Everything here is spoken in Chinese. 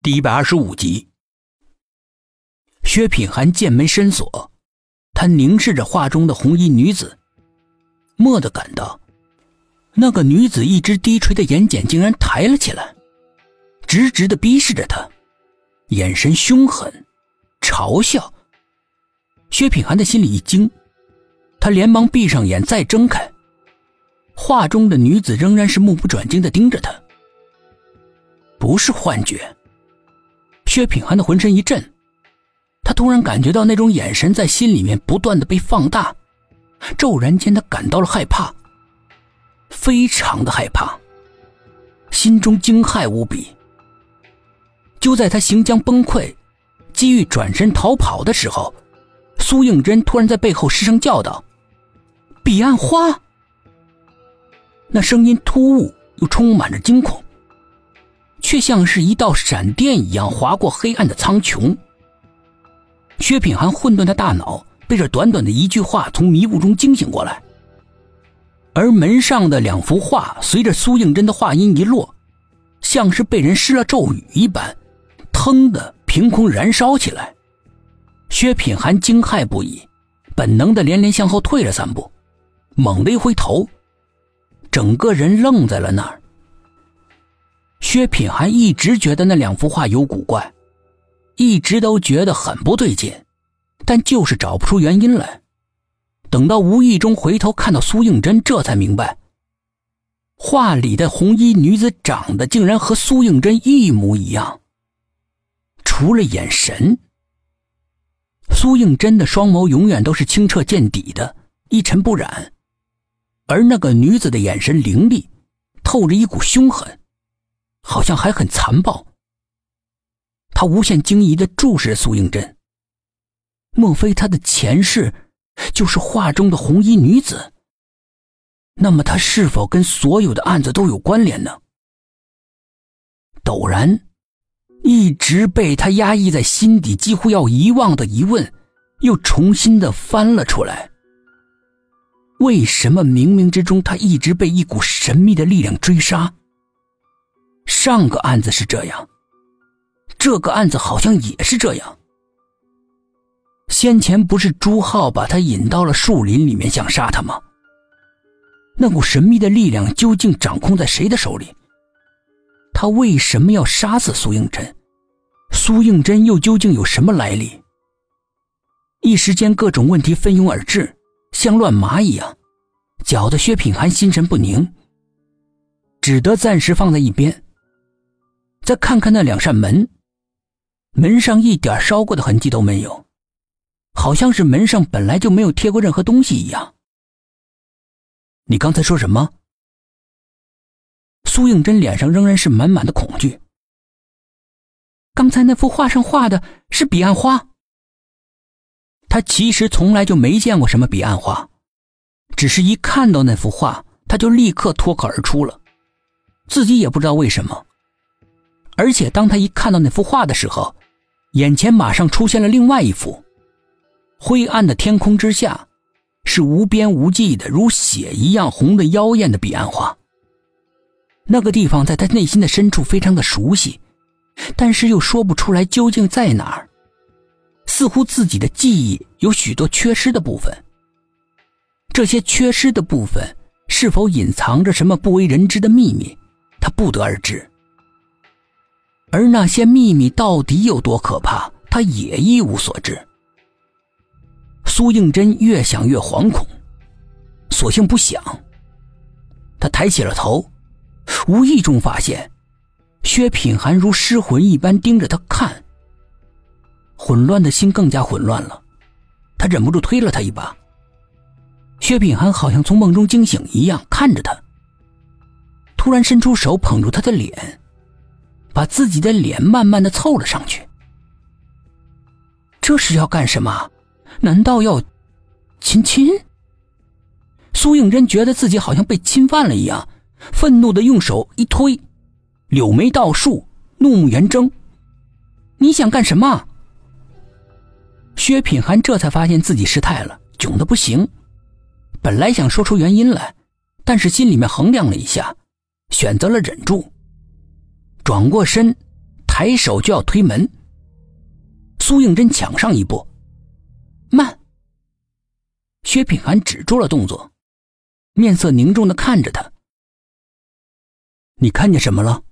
第一百二十五集，薛品涵剑眉深锁，他凝视着画中的红衣女子，蓦地感到，那个女子一只低垂的眼睑竟然抬了起来，直直的逼视着他，眼神凶狠，嘲笑。薛品涵的心里一惊，他连忙闭上眼，再睁开，画中的女子仍然是目不转睛的盯着他，不是幻觉。薛品涵的浑身一震，他突然感觉到那种眼神在心里面不断的被放大，骤然间他感到了害怕，非常的害怕，心中惊骇无比。就在他行将崩溃，机遇转身逃跑的时候，苏应真突然在背后失声叫道：“彼岸花！”那声音突兀又充满着惊恐。却像是一道闪电一样划过黑暗的苍穹。薛品涵混沌的大脑被这短短的一句话从迷雾中惊醒过来，而门上的两幅画随着苏应真的话音一落，像是被人施了咒语一般，腾的凭空燃烧起来。薛品涵惊骇不已，本能的连连向后退了三步，猛地一回头，整个人愣在了那儿。薛品涵一直觉得那两幅画有古怪，一直都觉得很不对劲，但就是找不出原因来。等到无意中回头看到苏应真，这才明白，画里的红衣女子长得竟然和苏应真一模一样，除了眼神。苏应真的双眸永远都是清澈见底的，一尘不染，而那个女子的眼神凌厉，透着一股凶狠。好像还很残暴。他无限惊疑的注视着苏应真。莫非他的前世就是画中的红衣女子？那么他是否跟所有的案子都有关联呢？陡然，一直被他压抑在心底、几乎要遗忘的疑问，又重新的翻了出来。为什么冥冥之中，他一直被一股神秘的力量追杀？上个案子是这样，这个案子好像也是这样。先前不是朱浩把他引到了树林里面想杀他吗？那股神秘的力量究竟掌控在谁的手里？他为什么要杀死苏应真？苏应真又究竟有什么来历？一时间各种问题蜂拥而至，像乱麻一样，搅得薛品涵心神不宁，只得暂时放在一边。再看看那两扇门，门上一点烧过的痕迹都没有，好像是门上本来就没有贴过任何东西一样。你刚才说什么？苏应真脸上仍然是满满的恐惧。刚才那幅画上画的是彼岸花。他其实从来就没见过什么彼岸花，只是一看到那幅画，他就立刻脱口而出了，自己也不知道为什么。而且，当他一看到那幅画的时候，眼前马上出现了另外一幅。灰暗的天空之下，是无边无际的、如血一样红的妖艳的彼岸花。那个地方在他内心的深处非常的熟悉，但是又说不出来究竟在哪儿。似乎自己的记忆有许多缺失的部分。这些缺失的部分是否隐藏着什么不为人知的秘密，他不得而知。而那些秘密到底有多可怕，他也一无所知。苏应真越想越惶恐，索性不想。他抬起了头，无意中发现，薛品涵如失魂一般盯着他看。混乱的心更加混乱了，他忍不住推了他一把。薛品涵好像从梦中惊醒一样看着他，突然伸出手捧住他的脸。把自己的脸慢慢的凑了上去，这是要干什么？难道要亲亲？苏应真觉得自己好像被侵犯了一样，愤怒的用手一推，柳眉倒竖，怒目圆睁。你想干什么？薛品涵这才发现自己失态了，囧的不行。本来想说出原因来，但是心里面衡量了一下，选择了忍住。转过身，抬手就要推门，苏应真抢上一步，慢。薛品涵止住了动作，面色凝重的看着他：“你看见什么了？”